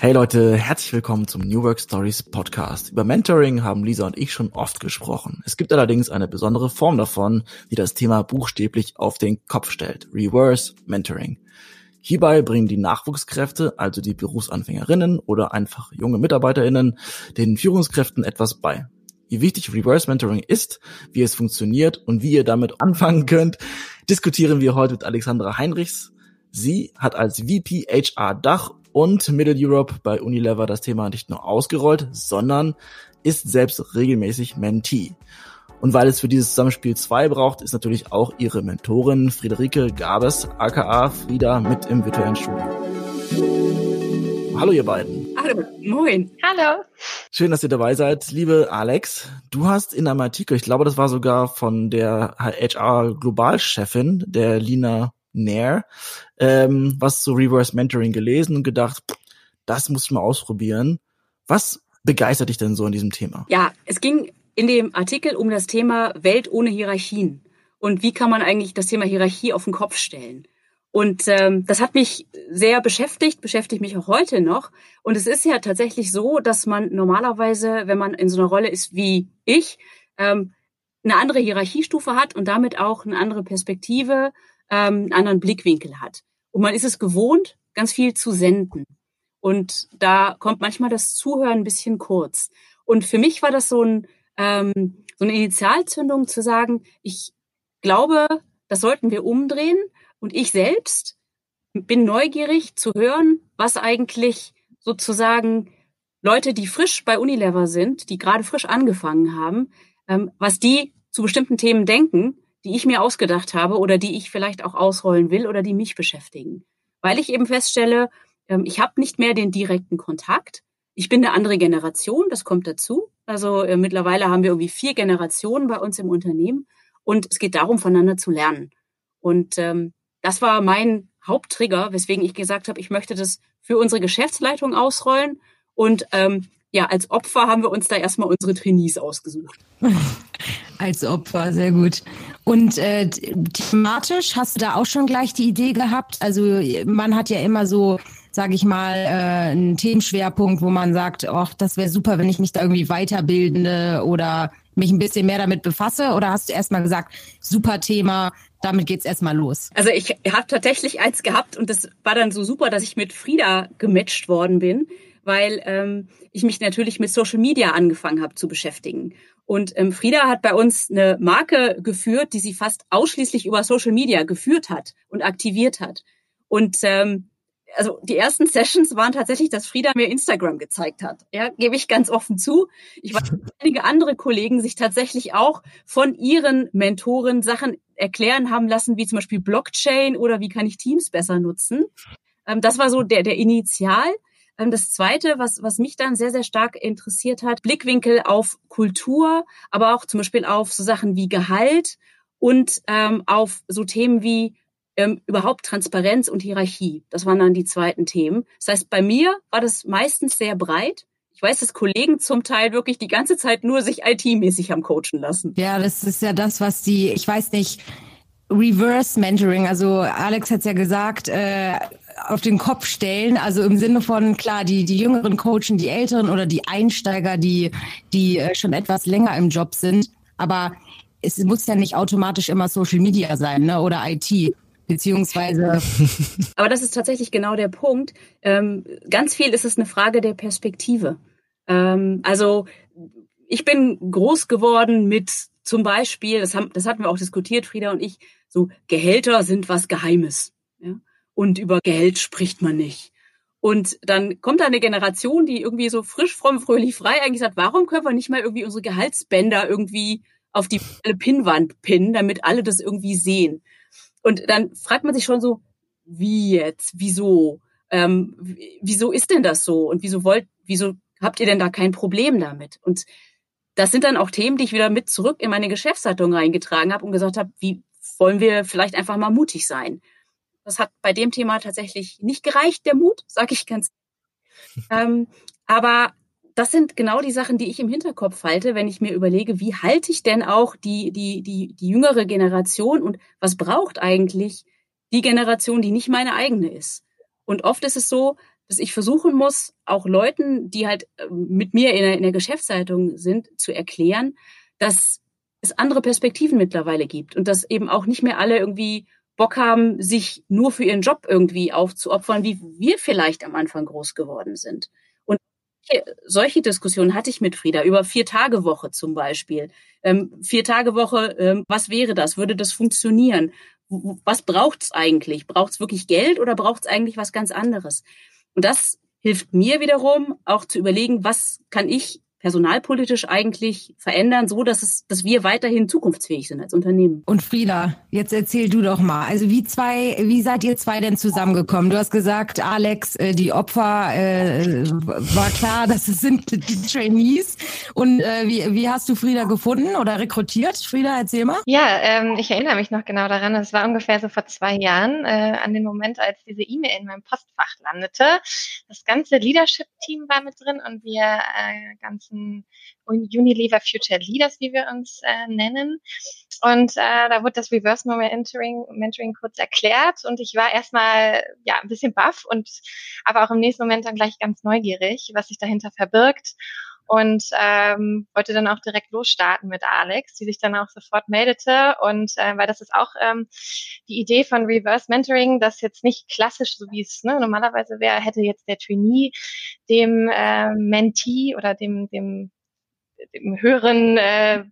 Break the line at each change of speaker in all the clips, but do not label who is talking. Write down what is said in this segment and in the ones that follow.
Hey Leute, herzlich willkommen zum New Work Stories Podcast. Über Mentoring haben Lisa und ich schon oft gesprochen. Es gibt allerdings eine besondere Form davon, die das Thema buchstäblich auf den Kopf stellt. Reverse Mentoring. Hierbei bringen die Nachwuchskräfte, also die Berufsanfängerinnen oder einfach junge Mitarbeiterinnen, den Führungskräften etwas bei. Wie wichtig Reverse Mentoring ist, wie es funktioniert und wie ihr damit anfangen könnt, diskutieren wir heute mit Alexandra Heinrichs. Sie hat als VP HR Dach und Middle Europe bei Unilever das Thema nicht nur ausgerollt, sondern ist selbst regelmäßig Mentee. Und weil es für dieses Zusammenspiel zwei braucht, ist natürlich auch ihre Mentorin Friederike Gabes, aka Frieda, mit im virtuellen Studio. Hallo ihr beiden.
Hallo, moin.
Hallo.
Schön, dass ihr dabei seid. Liebe Alex, du hast in einem Artikel, ich glaube, das war sogar von der HR Globalchefin, der Lina Nair, ähm, was zu Reverse Mentoring gelesen und gedacht, das muss ich mal ausprobieren. Was begeistert dich denn so in diesem Thema?
Ja, es ging in dem Artikel um das Thema Welt ohne Hierarchien. Und wie kann man eigentlich das Thema Hierarchie auf den Kopf stellen? Und ähm, das hat mich sehr beschäftigt, beschäftigt mich auch heute noch. Und es ist ja tatsächlich so, dass man normalerweise, wenn man in so einer Rolle ist wie ich, ähm, eine andere Hierarchiestufe hat und damit auch eine andere Perspektive ähm, einen anderen Blickwinkel hat. Und man ist es gewohnt, ganz viel zu senden. Und da kommt manchmal das Zuhören ein bisschen kurz. Und für mich war das so, ein, ähm, so eine Initialzündung zu sagen, ich glaube, das sollten wir umdrehen. Und ich selbst bin neugierig zu hören, was eigentlich sozusagen Leute, die frisch bei Unilever sind, die gerade frisch angefangen haben, ähm, was die zu bestimmten Themen denken die ich mir ausgedacht habe oder die ich vielleicht auch ausrollen will oder die mich beschäftigen. Weil ich eben feststelle, ähm, ich habe nicht mehr den direkten Kontakt. Ich bin eine andere Generation, das kommt dazu. Also äh, mittlerweile haben wir irgendwie vier Generationen bei uns im Unternehmen und es geht darum, voneinander zu lernen. Und ähm, das war mein Haupttrigger, weswegen ich gesagt habe, ich möchte das für unsere Geschäftsleitung ausrollen. Und ähm, ja, als Opfer haben wir uns da erstmal unsere Trainees ausgesucht.
Als Opfer, sehr gut. Und äh, thematisch hast du da auch schon gleich die Idee gehabt? Also man hat ja immer so, sage ich mal, äh, einen Themenschwerpunkt, wo man sagt, ach, das wäre super, wenn ich mich da irgendwie weiterbildende oder mich ein bisschen mehr damit befasse? Oder hast du erstmal gesagt, super Thema, damit geht's erstmal los?
Also ich habe tatsächlich eins gehabt und das war dann so super, dass ich mit Frieda gematcht worden bin weil ähm, ich mich natürlich mit Social Media angefangen habe zu beschäftigen. Und ähm, Frieda hat bei uns eine Marke geführt, die sie fast ausschließlich über Social Media geführt hat und aktiviert hat. Und ähm, also die ersten Sessions waren tatsächlich, dass Frieda mir Instagram gezeigt hat. Ja, gebe ich ganz offen zu. Ich weiß, dass einige andere Kollegen sich tatsächlich auch von ihren Mentoren Sachen erklären haben lassen, wie zum Beispiel Blockchain oder wie kann ich Teams besser nutzen. Ähm, das war so der, der Initial. Ähm, das Zweite, was, was mich dann sehr, sehr stark interessiert hat, Blickwinkel auf Kultur, aber auch zum Beispiel auf so Sachen wie Gehalt und ähm, auf so Themen wie ähm, überhaupt Transparenz und Hierarchie. Das waren dann die zweiten Themen. Das heißt, bei mir war das meistens sehr breit. Ich weiß, dass Kollegen zum Teil wirklich die ganze Zeit nur sich IT-mäßig haben coachen lassen.
Ja, das ist ja das, was die, ich weiß nicht, Reverse Mentoring, also Alex hat ja gesagt, äh, auf den Kopf stellen. Also im Sinne von, klar, die, die jüngeren coachen die älteren oder die Einsteiger, die, die äh, schon etwas länger im Job sind. Aber es muss ja nicht automatisch immer Social Media sein ne? oder IT. Beziehungsweise.
Aber das ist tatsächlich genau der Punkt. Ähm, ganz viel ist es eine Frage der Perspektive. Ähm, also ich bin groß geworden mit zum Beispiel, das, haben, das hatten wir auch diskutiert, Frieda und ich, so Gehälter sind was Geheimes. Ja? Und über Geld spricht man nicht. Und dann kommt da eine Generation, die irgendwie so frisch, fromm, fröhlich, frei eigentlich sagt, warum können wir nicht mal irgendwie unsere Gehaltsbänder irgendwie auf die Pinnwand pinnen, damit alle das irgendwie sehen? Und dann fragt man sich schon so, wie jetzt? Wieso? Ähm, wieso ist denn das so? Und wieso wollt, wieso habt ihr denn da kein Problem damit? Und das sind dann auch Themen, die ich wieder mit zurück in meine Geschäftsleitung reingetragen habe und gesagt habe, wie wollen wir vielleicht einfach mal mutig sein? Das hat bei dem Thema tatsächlich nicht gereicht, der Mut, sage ich ganz. ähm, aber das sind genau die Sachen, die ich im Hinterkopf halte, wenn ich mir überlege, wie halte ich denn auch die, die, die, die jüngere Generation und was braucht eigentlich die Generation, die nicht meine eigene ist. Und oft ist es so, dass ich versuchen muss, auch Leuten, die halt äh, mit mir in der, in der Geschäftsleitung sind, zu erklären, dass es andere Perspektiven mittlerweile gibt und dass eben auch nicht mehr alle irgendwie Bock haben, sich nur für ihren Job irgendwie aufzuopfern, wie wir vielleicht am Anfang groß geworden sind. Und solche Diskussionen hatte ich mit Frieda über vier Tage Woche zum Beispiel. Ähm, vier Tage Woche, ähm, was wäre das? Würde das funktionieren? Was braucht's eigentlich? Braucht's wirklich Geld oder braucht's eigentlich was ganz anderes? Und das hilft mir wiederum auch zu überlegen, was kann ich personalpolitisch eigentlich verändern, so dass es, dass wir weiterhin zukunftsfähig sind als Unternehmen.
Und Frieda, jetzt erzähl du doch mal. Also wie zwei, wie seid ihr zwei denn zusammengekommen? Du hast gesagt, Alex, äh, die Opfer äh, war klar, dass es sind die Trainees. Und äh, wie, wie hast du Frieda gefunden oder rekrutiert? Frieda, erzähl mal.
Ja, ähm, ich erinnere mich noch genau daran. Es war ungefähr so vor zwei Jahren äh, an den Moment, als diese E-Mail in meinem Postfach landete. Das ganze Leadership-Team war mit drin und wir äh, ganz ganzen Unilever Future Leaders, wie wir uns äh, nennen. Und äh, da wurde das Reverse Mentoring, Mentoring kurz erklärt und ich war erstmal ja ein bisschen baff und aber auch im nächsten Moment dann gleich ganz neugierig, was sich dahinter verbirgt und ähm, wollte dann auch direkt losstarten mit Alex, die sich dann auch sofort meldete. Und äh, weil das ist auch ähm, die Idee von Reverse Mentoring, das jetzt nicht klassisch, so wie es ne, normalerweise wäre, hätte jetzt der Trainee dem äh, Mentee oder dem dem dem höheren äh,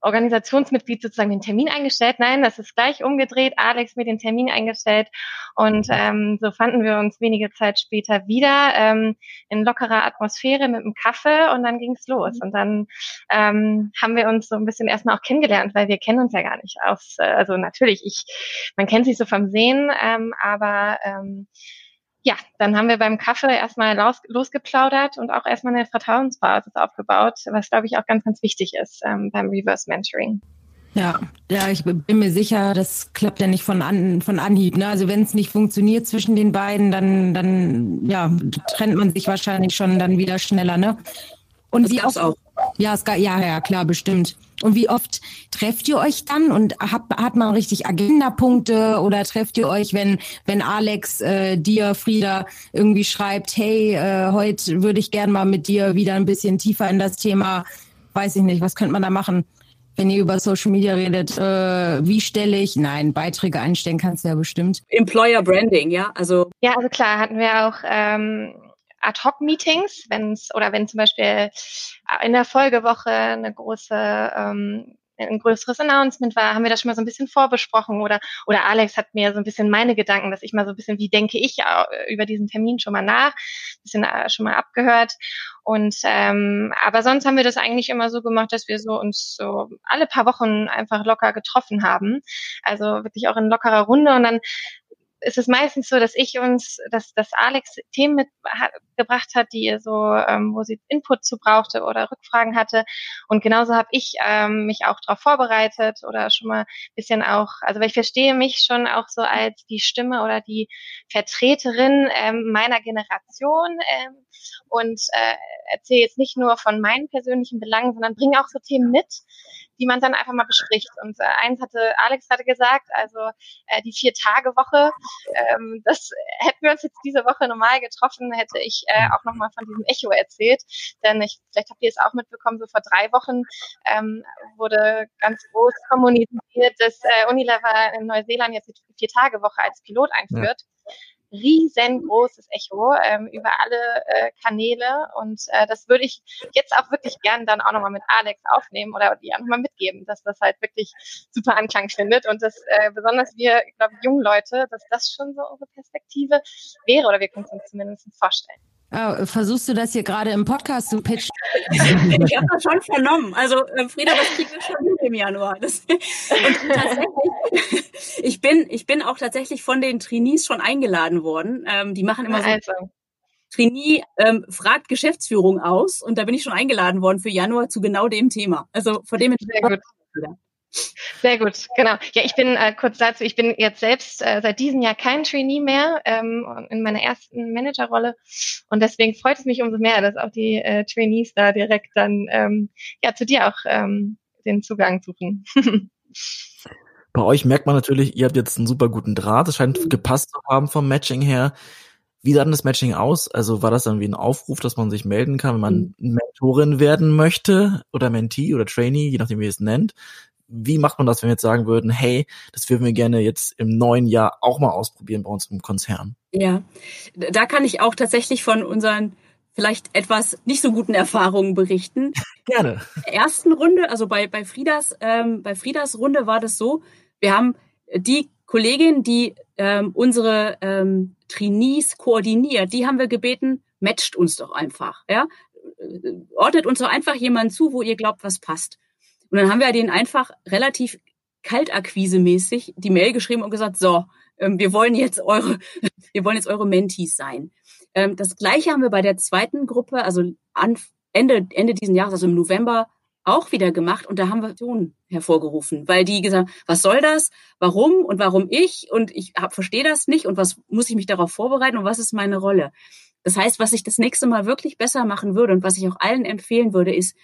Organisationsmitglied sozusagen den Termin eingestellt. Nein, das ist gleich umgedreht. Alex mir den Termin eingestellt und ähm, so fanden wir uns wenige Zeit später wieder ähm, in lockerer Atmosphäre mit einem Kaffee und dann ging's los. Und dann ähm, haben wir uns so ein bisschen erstmal auch kennengelernt, weil wir kennen uns ja gar nicht aus. Äh, also natürlich, ich, man kennt sich so vom Sehen, ähm, aber ähm, ja, dann haben wir beim Kaffee erstmal los, losgeplaudert und auch erstmal eine Vertrauensbasis aufgebaut, was glaube ich auch ganz, ganz wichtig ist ähm, beim Reverse Mentoring.
Ja, ja, ich bin mir sicher, das klappt ja nicht von an, von Anhieb. Ne? Also wenn es nicht funktioniert zwischen den beiden, dann, dann ja, trennt man sich wahrscheinlich schon dann wieder schneller, ne? Und das wie oft, auch. Ja, es, ja, ja, klar, bestimmt. Und wie oft trefft ihr euch dann und hat, hat man richtig Agendapunkte oder trefft ihr euch, wenn, wenn Alex äh, dir, Frieda, irgendwie schreibt, hey, äh, heute würde ich gern mal mit dir wieder ein bisschen tiefer in das Thema, weiß ich nicht, was könnte man da machen? Wenn ihr über Social Media redet, äh, wie stelle ich, nein, Beiträge einstellen kannst du ja bestimmt.
Employer Branding, ja, also.
Ja, also klar, hatten wir auch ähm, Ad-Hoc-Meetings, wenn es oder wenn zum Beispiel in der Folgewoche eine große ähm, ein größeres Announcement war, haben wir das schon mal so ein bisschen vorbesprochen oder oder Alex hat mir so ein bisschen meine Gedanken, dass ich mal so ein bisschen, wie denke ich über diesen Termin schon mal nach, bisschen äh, schon mal abgehört. Und ähm, aber sonst haben wir das eigentlich immer so gemacht, dass wir so uns so alle paar Wochen einfach locker getroffen haben, also wirklich auch in lockerer Runde und dann ist es meistens so, dass ich uns, dass, dass Alex Themen mitgebracht hat, die ihr so, ähm, wo sie Input zu brauchte oder Rückfragen hatte. Und genauso habe ich ähm, mich auch darauf vorbereitet oder schon mal bisschen auch, also weil ich verstehe mich schon auch so als die Stimme oder die Vertreterin ähm, meiner Generation ähm, und äh, erzähle jetzt nicht nur von meinen persönlichen Belangen, sondern bringe auch so Themen mit, die man dann einfach mal bespricht. Und äh, eins hatte Alex hatte gesagt, also äh, die Vier-Tage-Woche, ähm, das hätten wir uns jetzt diese Woche normal getroffen, hätte ich äh, auch nochmal von diesem Echo erzählt. Denn ich, vielleicht habt ihr es auch mitbekommen, so vor drei Wochen ähm, wurde ganz groß kommuniziert, dass äh, Unilever in Neuseeland jetzt die Vier-Tage-Woche als Pilot einführt. Ja riesengroßes Echo ähm, über alle äh, Kanäle und äh, das würde ich jetzt auch wirklich gern dann auch nochmal mit Alex aufnehmen oder die auch nochmal mitgeben, dass das halt wirklich super Anklang findet und dass äh, besonders wir, glaube ich, jungen Leute, dass das schon so unsere Perspektive wäre oder wir können es uns zumindest vorstellen.
Oh, versuchst du das hier gerade im Podcast zu pitchen?
ich habe das schon vernommen. Also äh, Frieda, das kriegen wir schon hin im Januar. Das, und tatsächlich, ich bin, ich bin auch tatsächlich von den Trainees schon eingeladen worden. Ähm, die machen immer so. Also. Trainee ähm, fragt Geschäftsführung aus und da bin ich schon eingeladen worden für Januar zu genau dem Thema. Also vor dem
Sehr gut. Sehr gut, genau. Ja, ich bin äh, kurz dazu, ich bin jetzt selbst äh, seit diesem Jahr kein Trainee mehr ähm, in meiner ersten Managerrolle und deswegen freut es mich umso mehr, dass auch die äh, Trainees da direkt dann ähm, ja zu dir auch ähm, den Zugang suchen.
Bei euch merkt man natürlich, ihr habt jetzt einen super guten Draht. Es scheint gepasst zu haben vom Matching her. Wie sah denn das Matching aus? Also war das dann wie ein Aufruf, dass man sich melden kann, wenn man mhm. Mentorin werden möchte oder Mentee oder Trainee, je nachdem wie es nennt? Wie macht man das, wenn wir jetzt sagen würden, hey, das würden wir gerne jetzt im neuen Jahr auch mal ausprobieren bei uns im Konzern?
Ja, da kann ich auch tatsächlich von unseren vielleicht etwas nicht so guten Erfahrungen berichten.
Gerne.
In der ersten Runde, also bei, bei Friedas, ähm, bei Friedas Runde war das so, wir haben die Kollegin, die ähm, unsere ähm, Trainees koordiniert, die haben wir gebeten, matcht uns doch einfach, ja. Ordnet uns doch einfach jemanden zu, wo ihr glaubt, was passt. Und dann haben wir denen einfach relativ kaltakquise-mäßig die Mail geschrieben und gesagt, so, ähm, wir wollen jetzt eure, wir wollen jetzt eure Mentees sein. Ähm, das gleiche haben wir bei der zweiten Gruppe, also Ende, Ende diesen Jahres, also im November, auch wieder gemacht und da haben wir Ton hervorgerufen, weil die gesagt, was soll das? Warum und warum ich? Und ich verstehe das nicht und was muss ich mich darauf vorbereiten und was ist meine Rolle? Das heißt, was ich das nächste Mal wirklich besser machen würde und was ich auch allen empfehlen würde, ist,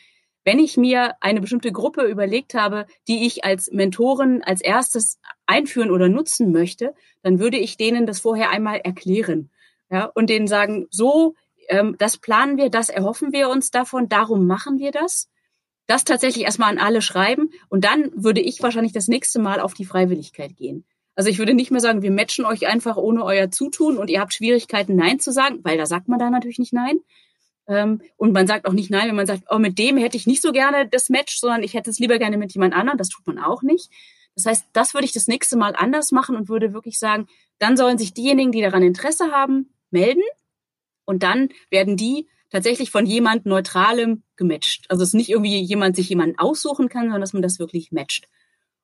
wenn ich mir eine bestimmte Gruppe überlegt habe, die ich als Mentorin als erstes einführen oder nutzen möchte, dann würde ich denen das vorher einmal erklären. Ja, und denen sagen, so, ähm, das planen wir, das erhoffen wir uns davon, darum machen wir das das tatsächlich erstmal an alle schreiben und dann würde ich wahrscheinlich das nächste Mal auf die Freiwilligkeit gehen. Also ich würde nicht mehr sagen, wir matchen euch einfach ohne euer Zutun und ihr habt Schwierigkeiten, Nein zu sagen, weil da sagt man da natürlich nicht Nein. Ähm, und man sagt auch nicht Nein, wenn man sagt, oh, mit dem hätte ich nicht so gerne das Match, sondern ich hätte es lieber gerne mit jemand anderem. Das tut man auch nicht. Das heißt, das würde ich das nächste Mal anders machen und würde wirklich sagen, dann sollen sich diejenigen, die daran Interesse haben, melden. Und dann werden die tatsächlich von jemand Neutralem gematcht. Also es ist nicht irgendwie jemand sich jemanden aussuchen kann, sondern dass man das wirklich matcht.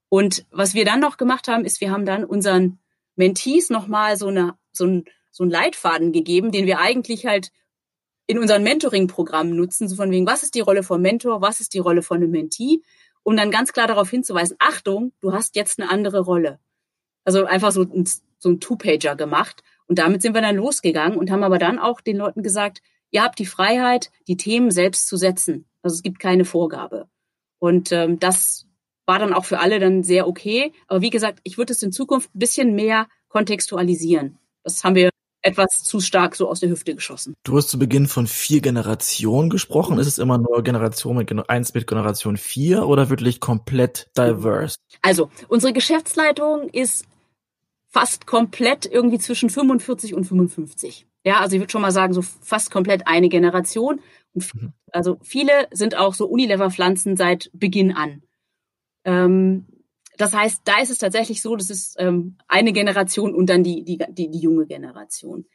Und was wir dann noch gemacht haben, ist, wir haben dann unseren Mentees nochmal so, eine, so, ein, so einen Leitfaden gegeben, den wir eigentlich halt in unseren Mentoring-Programmen nutzen, so von wegen, was ist die Rolle von Mentor, was ist die Rolle von einem Mentee, um dann ganz klar darauf hinzuweisen, Achtung, du hast jetzt eine andere Rolle. Also einfach so ein, so ein Two-Pager gemacht. Und damit sind wir dann losgegangen und haben aber dann auch den Leuten gesagt, ihr habt die Freiheit, die Themen selbst zu setzen. Also es gibt keine Vorgabe. Und ähm, das war dann auch für alle dann sehr okay. Aber wie gesagt, ich würde es in Zukunft ein bisschen mehr kontextualisieren. Das haben wir etwas zu stark so aus der Hüfte geschossen.
Du hast zu Beginn von vier Generationen gesprochen. Ist es immer nur Generation mit eins mit Generation vier oder wirklich komplett diverse?
Also, unsere Geschäftsleitung ist fast komplett irgendwie zwischen 45 und 55. Ja, also ich würde schon mal sagen, so fast komplett eine Generation. Und mhm. also viele sind auch so Unilever-Pflanzen seit Beginn an. Ähm, das heißt, da ist es tatsächlich so, das ist ähm, eine Generation und dann die, die, die, die junge Generation.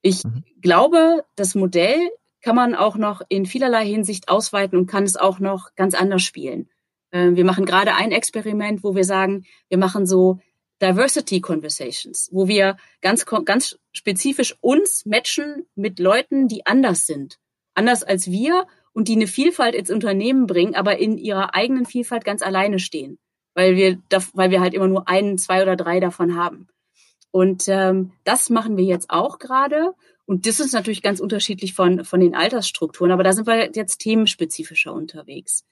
Ich mhm. glaube, das Modell kann man auch noch in vielerlei Hinsicht ausweiten und kann es auch noch ganz anders spielen. Äh, wir machen gerade ein Experiment, wo wir sagen, wir machen so Diversity Conversations, wo wir ganz, ganz spezifisch uns matchen mit Leuten, die anders sind, anders als wir und die eine Vielfalt ins Unternehmen bringen, aber in ihrer eigenen Vielfalt ganz alleine stehen, weil wir, weil wir halt immer nur einen, zwei oder drei davon haben. Und ähm, das machen wir jetzt auch gerade. Und das ist natürlich ganz unterschiedlich von, von den Altersstrukturen, aber da sind wir jetzt themenspezifischer unterwegs.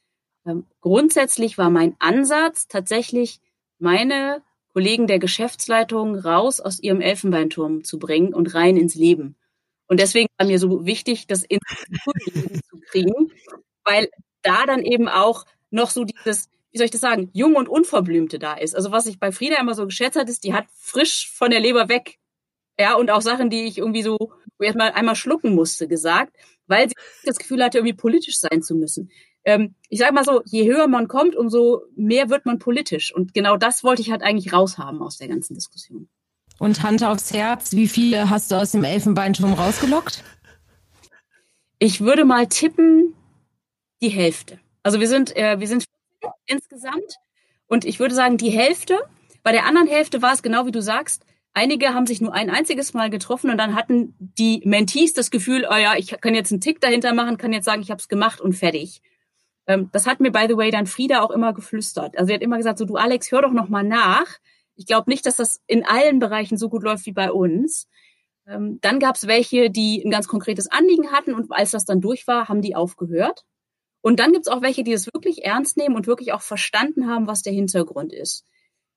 Ähm, grundsätzlich war mein Ansatz tatsächlich meine Kollegen der Geschäftsleitung raus aus ihrem Elfenbeinturm zu bringen und rein ins Leben. Und deswegen war mir so wichtig, das ins Leben zu kriegen, weil da dann eben auch noch so dieses, wie soll ich das sagen, jung und unverblümte da ist. Also was ich bei Frieda immer so geschätzt hat, ist, die hat frisch von der Leber weg. Ja, und auch Sachen, die ich irgendwie so wo ich mal einmal schlucken musste, gesagt, weil sie das Gefühl hatte, irgendwie politisch sein zu müssen ähm, ich sage mal so, je höher man kommt, umso mehr wird man politisch. Und genau das wollte ich halt eigentlich raushaben aus der ganzen Diskussion.
Und Hand aufs Herz, wie viele hast du aus dem Elfenbeinturm rausgelockt?
Ich würde mal tippen, die Hälfte. Also wir sind, äh, wir sind insgesamt. Und ich würde sagen, die Hälfte. Bei der anderen Hälfte war es genau wie du sagst. Einige haben sich nur ein einziges Mal getroffen und dann hatten die Mentees das Gefühl, oh ja, ich kann jetzt einen Tick dahinter machen, kann jetzt sagen, ich habe es gemacht und fertig. Ähm, das hat mir, by the way, dann Frieda auch immer geflüstert. Also sie hat immer gesagt, so du Alex, hör doch noch mal nach. Ich glaube nicht, dass das in allen Bereichen so gut läuft wie bei uns. Ähm, dann gab es welche, die ein ganz konkretes Anliegen hatten und als das dann durch war, haben die aufgehört. Und dann gibt es auch welche, die es wirklich ernst nehmen und wirklich auch verstanden haben, was der Hintergrund ist.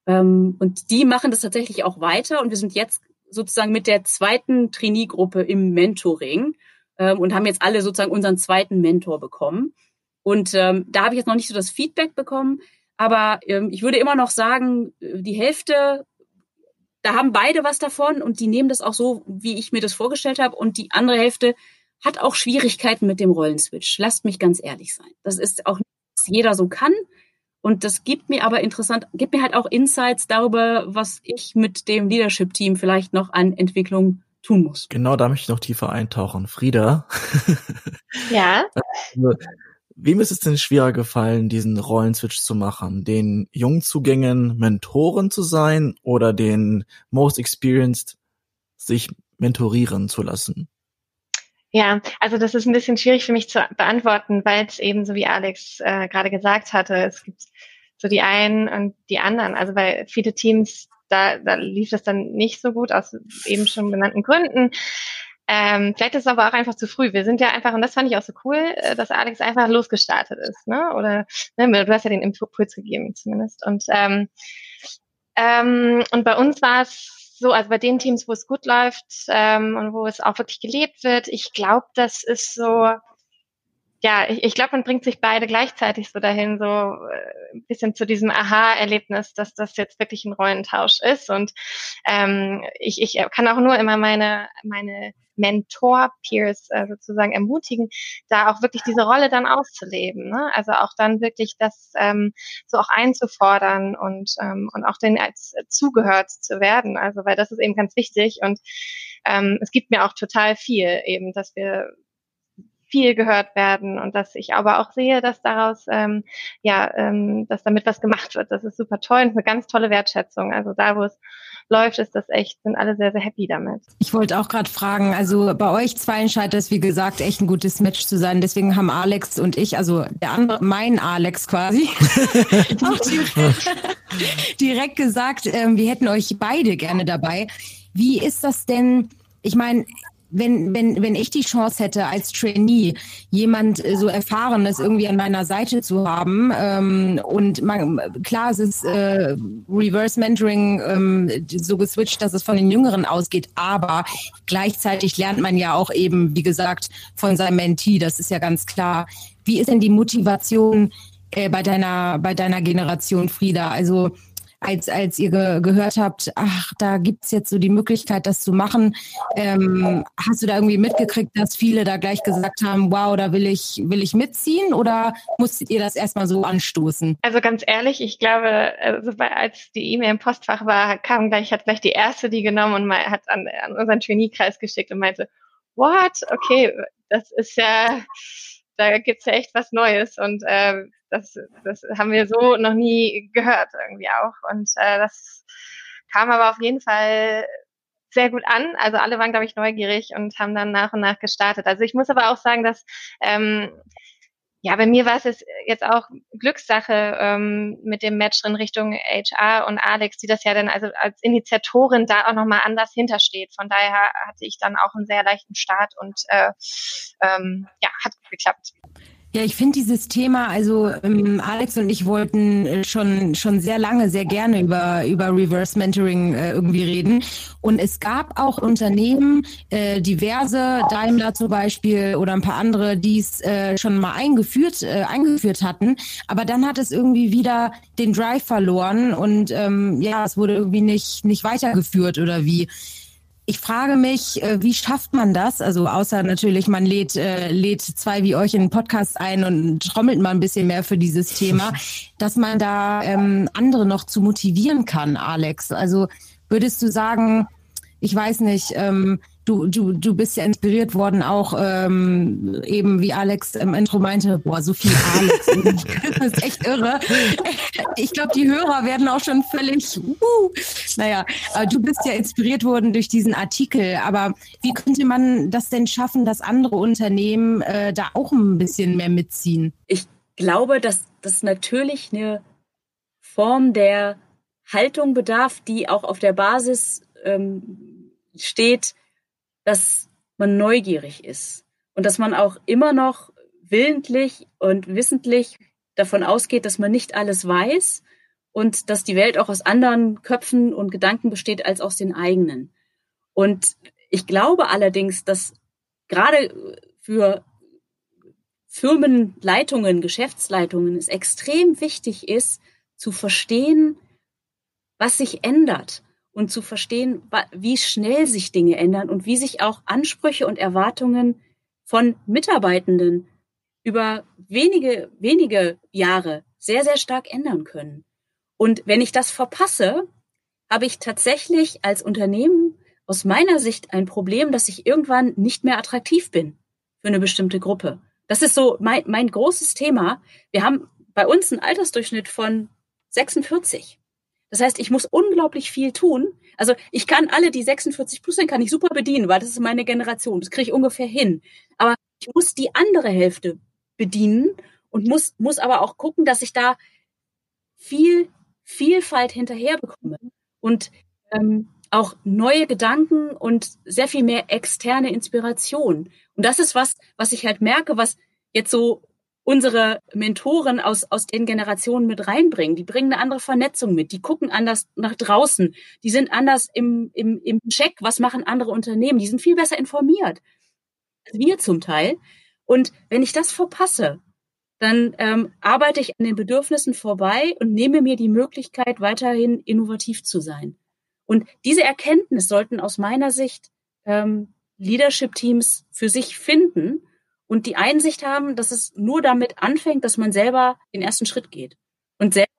Ähm, und die machen das tatsächlich auch weiter. Und wir sind jetzt sozusagen mit der zweiten Trainee-Gruppe im Mentoring ähm, und haben jetzt alle sozusagen unseren zweiten Mentor bekommen. Und ähm, da habe ich jetzt noch nicht so das Feedback bekommen, aber ähm, ich würde immer noch sagen, äh, die Hälfte, da haben beide was davon und die nehmen das auch so, wie ich mir das vorgestellt habe. Und die andere Hälfte hat auch Schwierigkeiten mit dem Rollenswitch. Lasst mich ganz ehrlich sein. Das ist auch nicht, was jeder so kann. Und das gibt mir aber interessant, gibt mir halt auch Insights darüber, was ich mit dem Leadership-Team vielleicht noch an Entwicklung tun muss.
Genau, da möchte ich noch tiefer eintauchen. Frieda.
Ja.
Also, wem ist es denn schwerer gefallen, diesen Rollenswitch zu machen? Den Jungzugängen Mentoren zu sein oder den Most Experienced sich mentorieren zu lassen?
Ja, also das ist ein bisschen schwierig für mich zu beantworten, weil es eben so wie Alex äh, gerade gesagt hatte, es gibt so die einen und die anderen. Also bei viele Teams, da, da lief es dann nicht so gut aus eben schon genannten Gründen. Ähm, vielleicht ist es aber auch einfach zu früh. Wir sind ja einfach, und das fand ich auch so cool, äh, dass Alex einfach losgestartet ist, ne? Oder ne, du hast ja den Impuls gegeben zumindest. Und ähm, ähm, und bei uns war es so, also bei den Teams, wo es gut läuft ähm, und wo es auch wirklich gelebt wird, ich glaube, das ist so, ja, ich, ich glaube, man bringt sich beide gleichzeitig so dahin, so äh, ein bisschen zu diesem Aha-Erlebnis, dass das jetzt wirklich ein Rollentausch ist. Und ähm, ich, ich kann auch nur immer meine, meine Mentor-Peers äh, sozusagen ermutigen, da auch wirklich diese Rolle dann auszuleben. Ne? Also auch dann wirklich das ähm, so auch einzufordern und, ähm, und auch den als zugehört zu werden. Also weil das ist eben ganz wichtig und ähm, es gibt mir auch total viel eben, dass wir viel gehört werden und dass ich aber auch sehe, dass daraus ähm, ja, ähm, dass damit was gemacht wird. Das ist super toll und eine ganz tolle Wertschätzung. Also da, wo es läuft, ist das echt, sind alle sehr, sehr happy damit.
Ich wollte auch gerade fragen, also bei euch zwei scheint das, wie gesagt, echt ein gutes Match zu sein. Deswegen haben Alex und ich, also der andere, mein Alex quasi, auch direkt, direkt gesagt, ähm, wir hätten euch beide gerne dabei. Wie ist das denn? Ich meine, wenn, wenn, wenn ich die Chance hätte, als Trainee jemand äh, so Erfahrenes irgendwie an meiner Seite zu haben ähm, und man, klar, es ist äh, Reverse Mentoring ähm, so geswitcht, dass es von den Jüngeren ausgeht, aber gleichzeitig lernt man ja auch eben, wie gesagt, von seinem Mentee, das ist ja ganz klar. Wie ist denn die Motivation äh, bei deiner, bei deiner Generation, Frieda? Also als, als ihr ge gehört habt, ach, da gibt's jetzt so die Möglichkeit, das zu machen. Ähm, hast du da irgendwie mitgekriegt, dass viele da gleich gesagt haben, wow, da will ich, will ich mitziehen oder musstet ihr das erstmal so anstoßen?
Also ganz ehrlich, ich glaube, also als die E-Mail im Postfach war, kam gleich, hat gleich die erste die genommen und mal, hat an, an unseren Trainee-Kreis geschickt und meinte, what? Okay, das ist ja, da gibt's ja echt was Neues und äh, das, das haben wir so noch nie gehört irgendwie auch. Und äh, das kam aber auf jeden Fall sehr gut an. Also alle waren, glaube ich, neugierig und haben dann nach und nach gestartet. Also ich muss aber auch sagen, dass ähm, ja, bei mir war es jetzt auch Glückssache ähm, mit dem Match in Richtung HR und Alex, die das ja dann also als Initiatorin da auch nochmal anders hintersteht. Von daher hatte ich dann auch einen sehr leichten Start und äh, ähm, ja, hat gut geklappt.
Ja, ich finde dieses Thema, also ähm, Alex und ich wollten äh, schon schon sehr lange, sehr gerne über über Reverse Mentoring äh, irgendwie reden. Und es gab auch Unternehmen, äh, diverse, Daimler zum Beispiel oder ein paar andere, die es äh, schon mal eingeführt äh, eingeführt hatten. Aber dann hat es irgendwie wieder den Drive verloren und ähm, ja, es wurde irgendwie nicht nicht weitergeführt oder wie ich frage mich, äh, wie schafft man das? Also außer natürlich, man lädt, äh, lädt zwei wie euch in den Podcast ein und trommelt mal ein bisschen mehr für dieses Thema, dass man da ähm, andere noch zu motivieren kann, Alex. Also würdest du sagen, ich weiß nicht, ähm, du, du, du bist ja inspiriert worden, auch ähm, eben wie Alex im Intro meinte, boah, so viel Alex. das ist echt irre. Ich glaube, die Hörer werden auch schon völlig, uh, naja, du bist ja inspiriert worden durch diesen Artikel, aber wie könnte man das denn schaffen, dass andere Unternehmen äh, da auch ein bisschen mehr mitziehen?
Ich glaube, dass das natürlich eine Form der Haltung bedarf, die auch auf der Basis ähm, steht, dass man neugierig ist und dass man auch immer noch willentlich und wissentlich davon ausgeht, dass man nicht alles weiß und dass die Welt auch aus anderen Köpfen und Gedanken besteht als aus den eigenen. Und ich glaube allerdings, dass gerade für Firmenleitungen, Geschäftsleitungen es extrem wichtig ist, zu verstehen, was sich ändert und zu verstehen, wie schnell sich Dinge ändern und wie sich auch Ansprüche und Erwartungen von Mitarbeitenden über wenige, wenige Jahre sehr, sehr stark ändern können. Und wenn ich das verpasse, habe ich tatsächlich als Unternehmen aus meiner Sicht ein Problem, dass ich irgendwann nicht mehr attraktiv bin für eine bestimmte Gruppe. Das ist so mein, mein großes Thema. Wir haben bei uns einen Altersdurchschnitt von 46. Das heißt, ich muss unglaublich viel tun. Also ich kann alle die 46 plus, dann kann ich super bedienen, weil das ist meine Generation. Das kriege ich ungefähr hin. Aber ich muss die andere Hälfte bedienen und muss, muss aber auch gucken, dass ich da viel Vielfalt hinterher bekomme und ähm, auch neue Gedanken und sehr viel mehr externe Inspiration. Und das ist was, was ich halt merke, was jetzt so unsere Mentoren aus, aus den Generationen mit reinbringen. Die bringen eine andere Vernetzung mit. Die gucken anders nach draußen. Die sind anders im, im, im Check. Was machen andere Unternehmen? Die sind viel besser informiert. Als wir zum Teil. Und wenn ich das verpasse, dann ähm, arbeite ich an den Bedürfnissen vorbei und nehme mir die Möglichkeit, weiterhin innovativ zu sein. Und diese Erkenntnis sollten aus meiner Sicht ähm, Leadership-Teams für sich finden und die Einsicht haben, dass es nur damit anfängt, dass man selber den ersten Schritt geht und selber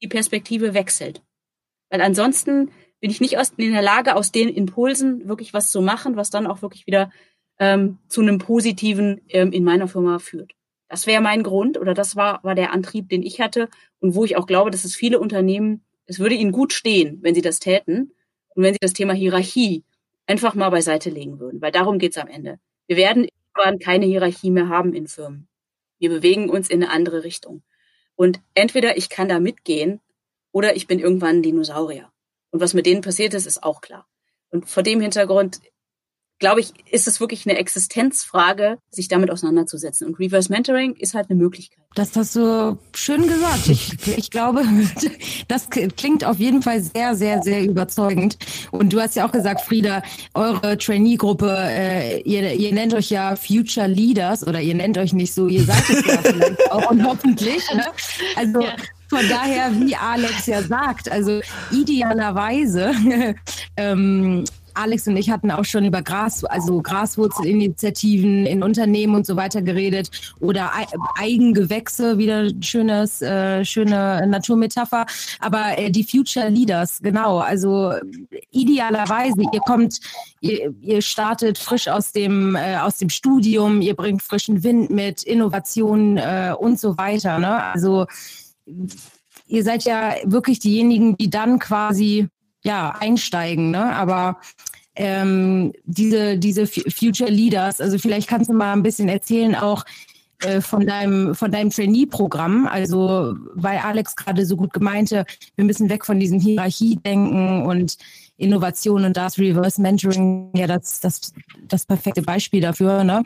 die Perspektive wechselt. Weil ansonsten bin ich nicht in der Lage, aus den Impulsen wirklich was zu machen, was dann auch wirklich wieder ähm, zu einem positiven ähm, in meiner Firma führt. Das wäre mein Grund oder das war, war der Antrieb, den ich hatte und wo ich auch glaube, dass es viele Unternehmen, es würde ihnen gut stehen, wenn sie das täten und wenn sie das Thema Hierarchie einfach mal beiseite legen würden, weil darum geht's am Ende. Wir werden irgendwann keine Hierarchie mehr haben in Firmen. Wir bewegen uns in eine andere Richtung. Und entweder ich kann da mitgehen oder ich bin irgendwann ein Dinosaurier. Und was mit denen passiert ist, ist auch klar. Und vor dem Hintergrund glaube ich, ist es wirklich eine Existenzfrage, sich damit auseinanderzusetzen. Und Reverse Mentoring ist halt eine Möglichkeit.
Das hast du schön gesagt. Ich, ich glaube, das klingt auf jeden Fall sehr, sehr, sehr überzeugend. Und du hast ja auch gesagt, Frieda, eure Trainee-Gruppe, äh, ihr, ihr nennt euch ja Future Leaders oder ihr nennt euch nicht so, ihr seid es ja vielleicht auch und hoffentlich. Ne? Also ja. Von daher, wie Alex ja sagt, also idealerweise ähm, Alex und ich hatten auch schon über Gras, also Graswurzelinitiativen in Unternehmen und so weiter geredet oder Eigengewächse, wieder schönes, äh, schöne Naturmetapher. Aber äh, die Future Leaders, genau, also idealerweise, ihr kommt, ihr, ihr startet frisch aus dem, äh, aus dem Studium, ihr bringt frischen Wind mit, Innovationen äh, und so weiter. Ne? Also ihr seid ja wirklich diejenigen, die dann quasi ja, einsteigen. Ne? Aber ähm, diese, diese Future Leaders, also vielleicht kannst du mal ein bisschen erzählen auch äh, von deinem, von deinem Trainee-Programm. Also, weil Alex gerade so gut gemeinte, wir müssen weg von diesem Hierarchie-Denken und Innovation und da ist Reverse Mentoring ja das, das, das perfekte Beispiel dafür. Ne?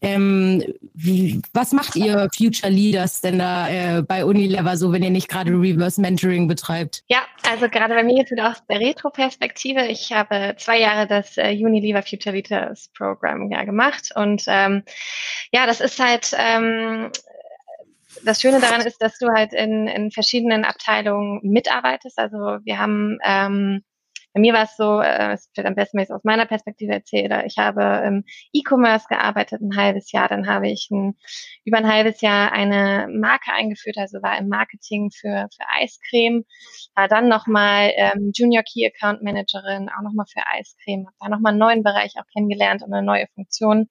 Ähm, wie, was macht ihr Future Leaders denn da äh, bei Unilever so, wenn ihr nicht gerade Reverse Mentoring betreibt?
Ja, also gerade bei mir jetzt wieder aus der Retro-Perspektive. Ich habe zwei Jahre das äh, Unilever Future Leaders Program ja gemacht und ähm, ja, das ist halt ähm, das Schöne daran ist, dass du halt in, in verschiedenen Abteilungen mitarbeitest. Also wir haben ähm, bei mir war es so, äh, es wird am besten, wenn ich es aus meiner Perspektive erzähle. Ich habe im E-Commerce gearbeitet ein halbes Jahr, dann habe ich ein, über ein halbes Jahr eine Marke eingeführt, also war im Marketing für, für Eiscreme, war dann nochmal ähm, Junior Key Account Managerin, auch nochmal für Eiscreme, habe da nochmal einen neuen Bereich auch kennengelernt und eine neue Funktion.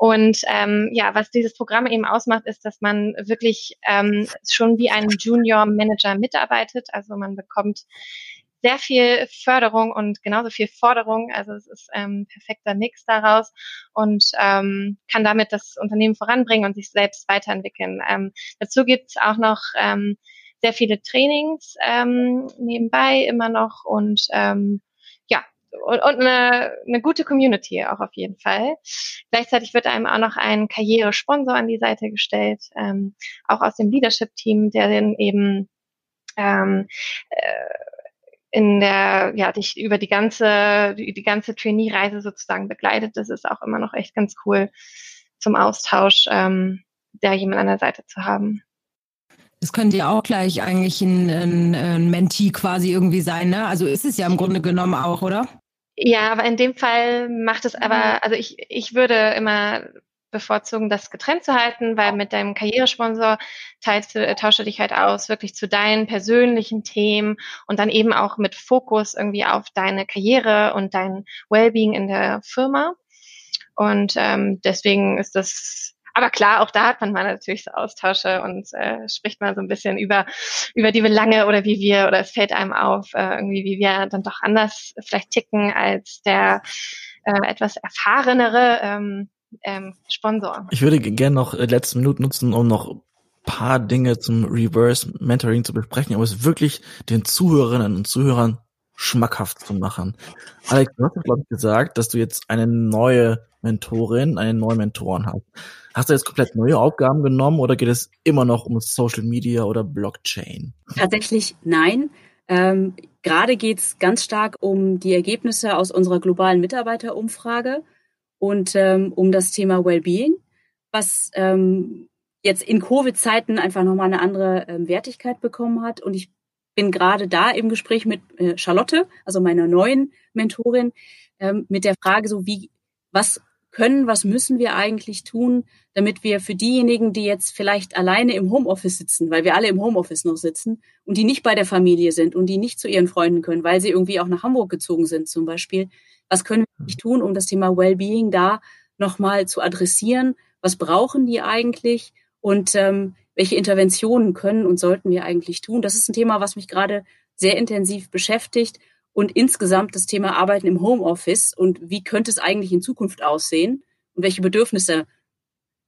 Und ähm, ja, was dieses Programm eben ausmacht, ist, dass man wirklich ähm, schon wie ein Junior Manager mitarbeitet. Also man bekommt sehr viel Förderung und genauso viel Forderung. Also es ist ähm, perfekter Mix daraus und ähm, kann damit das Unternehmen voranbringen und sich selbst weiterentwickeln. Ähm, dazu gibt es auch noch ähm, sehr viele Trainings ähm, nebenbei immer noch und ähm, ja, und, und eine, eine gute Community auch auf jeden Fall. Gleichzeitig wird einem auch noch ein Karrieresponsor an die Seite gestellt, ähm, auch aus dem Leadership-Team, der dann eben ähm, äh, in der, ja, dich über die ganze, die, die ganze Trainee-Reise sozusagen begleitet. Das ist auch immer noch echt ganz cool zum Austausch, ähm, da jemand an der Seite zu haben.
Das könnte ja auch gleich eigentlich ein, ein, ein Mentee quasi irgendwie sein, ne? Also ist es ja im Grunde genommen auch, oder?
Ja, aber in dem Fall macht es aber, also ich, ich würde immer bevorzugen, das getrennt zu halten, weil mit deinem Karrieresponsor teilst du, tausche dich halt aus, wirklich zu deinen persönlichen Themen und dann eben auch mit Fokus irgendwie auf deine Karriere und dein Wellbeing in der Firma. Und ähm, deswegen ist das aber klar, auch da hat man mal natürlich so Austausche und äh, spricht mal so ein bisschen über, über die Belange oder wie wir, oder es fällt einem auf, äh, irgendwie, wie wir dann doch anders vielleicht ticken als der äh, etwas erfahrenere ähm, ähm, Sponsor.
Ich würde gerne noch äh, letzte Minute nutzen, um noch paar Dinge zum Reverse Mentoring zu besprechen, um es wirklich den Zuhörerinnen und Zuhörern schmackhaft zu machen. Alex, du hast ja, glaube ich, gesagt, dass du jetzt eine neue Mentorin, einen neuen Mentoren hast. Hast du jetzt komplett neue Aufgaben genommen oder geht es immer noch um Social Media oder Blockchain?
Tatsächlich nein. Ähm, gerade geht es ganz stark um die Ergebnisse aus unserer globalen Mitarbeiterumfrage und ähm, um das Thema Wellbeing, was ähm, jetzt in Covid-Zeiten einfach nochmal eine andere ähm, Wertigkeit bekommen hat. Und ich bin gerade da im Gespräch mit äh, Charlotte, also meiner neuen Mentorin, ähm, mit der Frage so, wie, was können, was müssen wir eigentlich tun, damit wir für diejenigen, die jetzt vielleicht alleine im Homeoffice sitzen, weil wir alle im Homeoffice noch sitzen und die nicht bei der Familie sind und die nicht zu ihren Freunden können, weil sie irgendwie auch nach Hamburg gezogen sind zum Beispiel, was können wir tun, um das Thema Wellbeing da nochmal zu adressieren? Was brauchen die eigentlich? Und ähm, welche Interventionen können und sollten wir eigentlich tun? Das ist ein Thema, was mich gerade sehr intensiv beschäftigt und insgesamt das Thema Arbeiten im Homeoffice und wie könnte es eigentlich in Zukunft aussehen und welche Bedürfnisse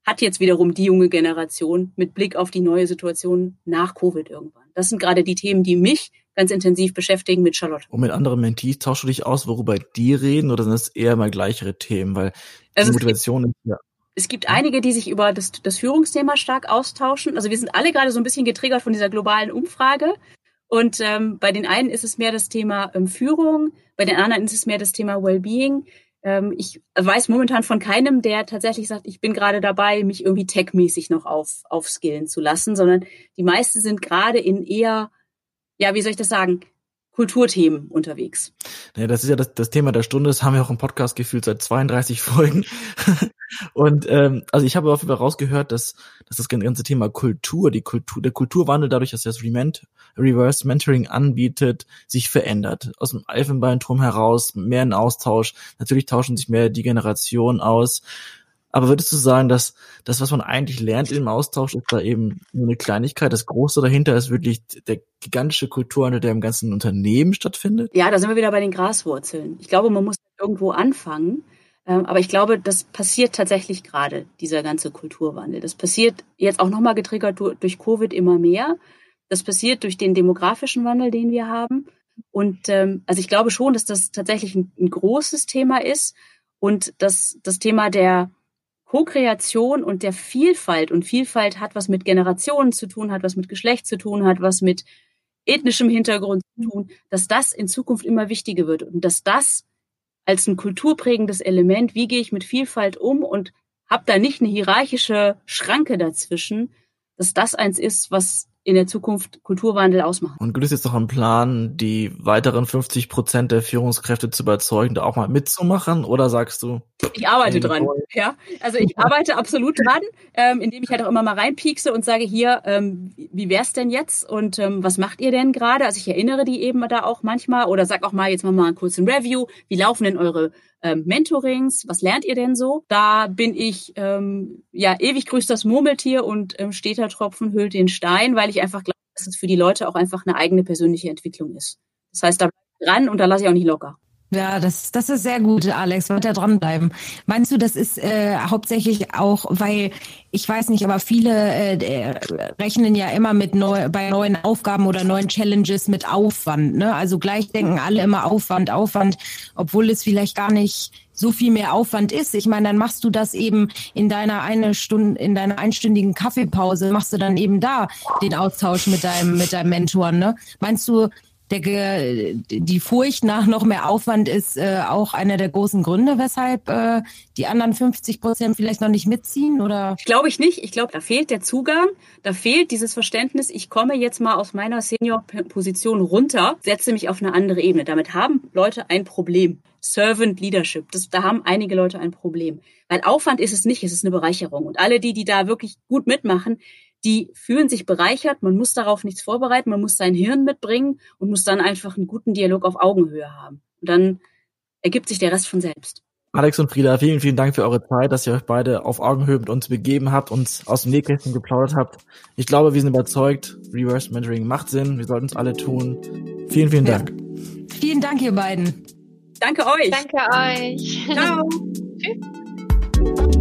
hat jetzt wiederum die junge Generation mit Blick auf die neue Situation nach Covid irgendwann. Das sind gerade die Themen, die mich ganz intensiv beschäftigen mit Charlotte.
Und mit anderen Mentees tauschst du dich aus, worüber die reden oder sind das eher mal gleichere Themen? Weil also die Motivation ist ja.
Es gibt einige, die sich über das, das Führungsthema stark austauschen. Also wir sind alle gerade so ein bisschen getriggert von dieser globalen Umfrage. Und ähm, bei den einen ist es mehr das Thema ähm, Führung, bei den anderen ist es mehr das Thema Wellbeing. Ähm, ich weiß momentan von keinem, der tatsächlich sagt, ich bin gerade dabei, mich irgendwie techmäßig noch auf, aufskillen zu lassen, sondern die meisten sind gerade in eher, ja, wie soll ich das sagen, Kulturthemen unterwegs.
Ja, das ist ja das, das Thema der Stunde. Das haben wir auch im Podcast gefühlt seit 32 Folgen. Und ähm, also ich habe auf jeden Fall rausgehört, dass, dass das ganze Thema Kultur, die Kultur, der Kulturwandel dadurch, dass das Rement, Reverse Mentoring anbietet, sich verändert. Aus dem Elfenbeinturm heraus, mehr in Austausch. Natürlich tauschen sich mehr die Generationen aus. Aber würdest du sagen, dass das, was man eigentlich lernt im Austausch, ist da eben nur eine Kleinigkeit? Das Große dahinter ist wirklich der gigantische Kulturwandel, der im ganzen Unternehmen stattfindet?
Ja, da sind wir wieder bei den Graswurzeln. Ich glaube, man muss irgendwo anfangen. Ähm, aber ich glaube, das passiert tatsächlich gerade, dieser ganze Kulturwandel. Das passiert jetzt auch nochmal getriggert durch Covid immer mehr. Das passiert durch den demografischen Wandel, den wir haben. Und ähm, also ich glaube schon, dass das tatsächlich ein, ein großes Thema ist und dass das Thema der Co-Kreation und der Vielfalt. Und Vielfalt hat was mit Generationen zu tun, hat was mit Geschlecht zu tun, hat was mit ethnischem Hintergrund zu tun, dass das in Zukunft immer wichtiger wird. Und dass das als ein kulturprägendes Element, wie gehe ich mit Vielfalt um und habe da nicht eine hierarchische Schranke dazwischen, dass das eins ist, was in der Zukunft Kulturwandel ausmachen.
Und gibt es jetzt noch einen Plan, die weiteren 50 Prozent der Führungskräfte zu überzeugen, da auch mal mitzumachen? Oder sagst du?
Ich arbeite dran. Ja, also ich arbeite absolut dran, ähm, indem ich halt auch immer mal reinpiekse und sage hier, ähm, wie wär's denn jetzt und ähm, was macht ihr denn gerade? Also ich erinnere die eben da auch manchmal oder sag auch mal, jetzt mal einen kurzen Review. Wie laufen denn eure ähm, Mentorings. Was lernt ihr denn so? Da bin ich, ähm, ja, ewig grüßt das Murmeltier und ähm, steter Tropfen hüllt den Stein, weil ich einfach glaube, dass es für die Leute auch einfach eine eigene persönliche Entwicklung ist. Das heißt, da bleib dran und da lasse ich auch nicht locker.
Ja, das, das ist sehr gut, Alex. Weiter dranbleiben. Meinst du, das ist äh, hauptsächlich auch, weil ich weiß nicht, aber viele äh, rechnen ja immer mit neu, bei neuen Aufgaben oder neuen Challenges mit Aufwand. Ne? Also gleich denken alle immer Aufwand, Aufwand, obwohl es vielleicht gar nicht so viel mehr Aufwand ist. Ich meine, dann machst du das eben in deiner eine Stunde, in deiner einstündigen Kaffeepause, machst du dann eben da den Austausch mit deinem, mit deinem Mentor. Ne? Meinst du, denke, die Furcht nach noch mehr Aufwand ist äh, auch einer der großen Gründe, weshalb äh, die anderen 50 Prozent vielleicht noch nicht mitziehen, oder?
Glaube ich nicht. Ich glaube, da fehlt der Zugang, da fehlt dieses Verständnis, ich komme jetzt mal aus meiner Senior-Position runter, setze mich auf eine andere Ebene. Damit haben Leute ein Problem. Servant Leadership, das, da haben einige Leute ein Problem. Weil Aufwand ist es nicht, es ist eine Bereicherung. Und alle die, die da wirklich gut mitmachen, die fühlen sich bereichert, man muss darauf nichts vorbereiten, man muss sein Hirn mitbringen und muss dann einfach einen guten Dialog auf Augenhöhe haben. Und dann ergibt sich der Rest von selbst.
Alex und Frieda, vielen, vielen Dank für eure Zeit, dass ihr euch beide auf Augenhöhe mit uns begeben habt, uns aus dem Nähkästchen geplaudert habt. Ich glaube, wir sind überzeugt, Reverse Mentoring macht Sinn, wir sollten es alle tun. Vielen, vielen Dank.
Vielen Dank, ihr beiden.
Danke euch.
Danke euch.
Ciao.